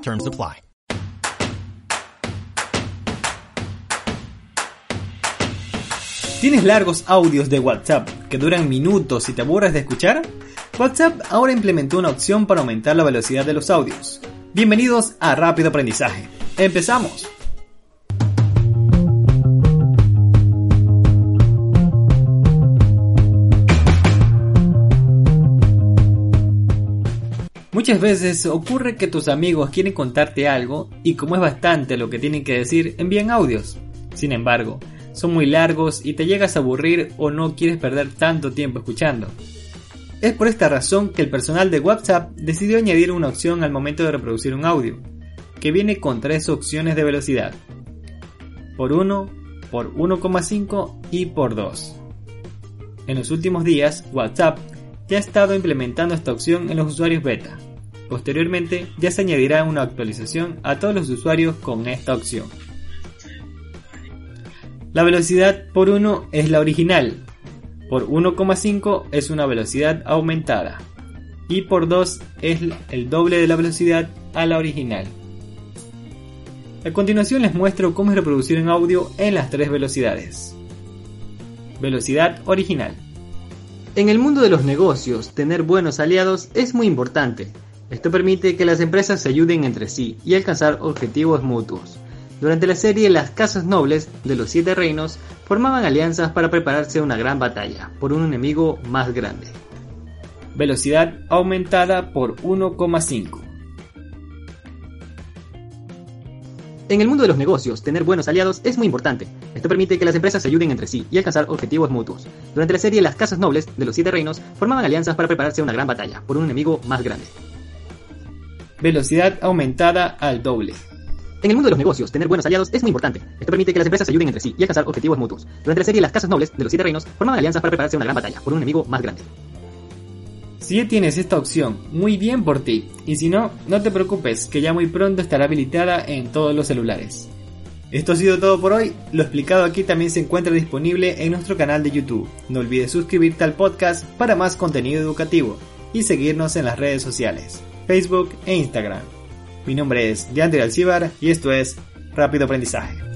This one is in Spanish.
Terms apply. ¿Tienes largos audios de WhatsApp que duran minutos y te aburres de escuchar? WhatsApp ahora implementó una opción para aumentar la velocidad de los audios. Bienvenidos a Rápido Aprendizaje. ¡Empezamos! Muchas veces ocurre que tus amigos quieren contarte algo y como es bastante lo que tienen que decir, envían audios. Sin embargo, son muy largos y te llegas a aburrir o no quieres perder tanto tiempo escuchando. Es por esta razón que el personal de WhatsApp decidió añadir una opción al momento de reproducir un audio, que viene con tres opciones de velocidad. Por 1, por 1,5 y por 2. En los últimos días, WhatsApp ya ha estado implementando esta opción en los usuarios beta. Posteriormente, ya se añadirá una actualización a todos los usuarios con esta opción. La velocidad por 1 es la original, por 1,5 es una velocidad aumentada y por 2 es el doble de la velocidad a la original. A continuación les muestro cómo reproducir un audio en las tres velocidades. Velocidad original. En el mundo de los negocios, tener buenos aliados es muy importante. Esto permite que las empresas se ayuden entre sí y alcanzar objetivos mutuos. Durante la serie Las Casas Nobles de los Siete Reinos formaban alianzas para prepararse a una gran batalla por un enemigo más grande. Velocidad aumentada por 1,5. En el mundo de los negocios, tener buenos aliados es muy importante. Esto permite que las empresas se ayuden entre sí y alcanzar objetivos mutuos. Durante la serie Las Casas Nobles de los Siete Reinos formaban alianzas para prepararse a una gran batalla por un enemigo más grande. Velocidad aumentada al doble. En el mundo de los negocios, tener buenos aliados es muy importante. Esto permite que las empresas se ayuden entre sí y alcanzar objetivos mutuos. Durante la serie Las Casas Nobles de los Siete Reinos formaban alianzas para prepararse a una gran batalla por un enemigo más grande. Si ya tienes esta opción, muy bien por ti. Y si no, no te preocupes, que ya muy pronto estará habilitada en todos los celulares. Esto ha sido todo por hoy. Lo explicado aquí también se encuentra disponible en nuestro canal de YouTube. No olvides suscribirte al podcast para más contenido educativo y seguirnos en las redes sociales, Facebook e Instagram. Mi nombre es Deandre Alcibar y esto es Rápido Aprendizaje.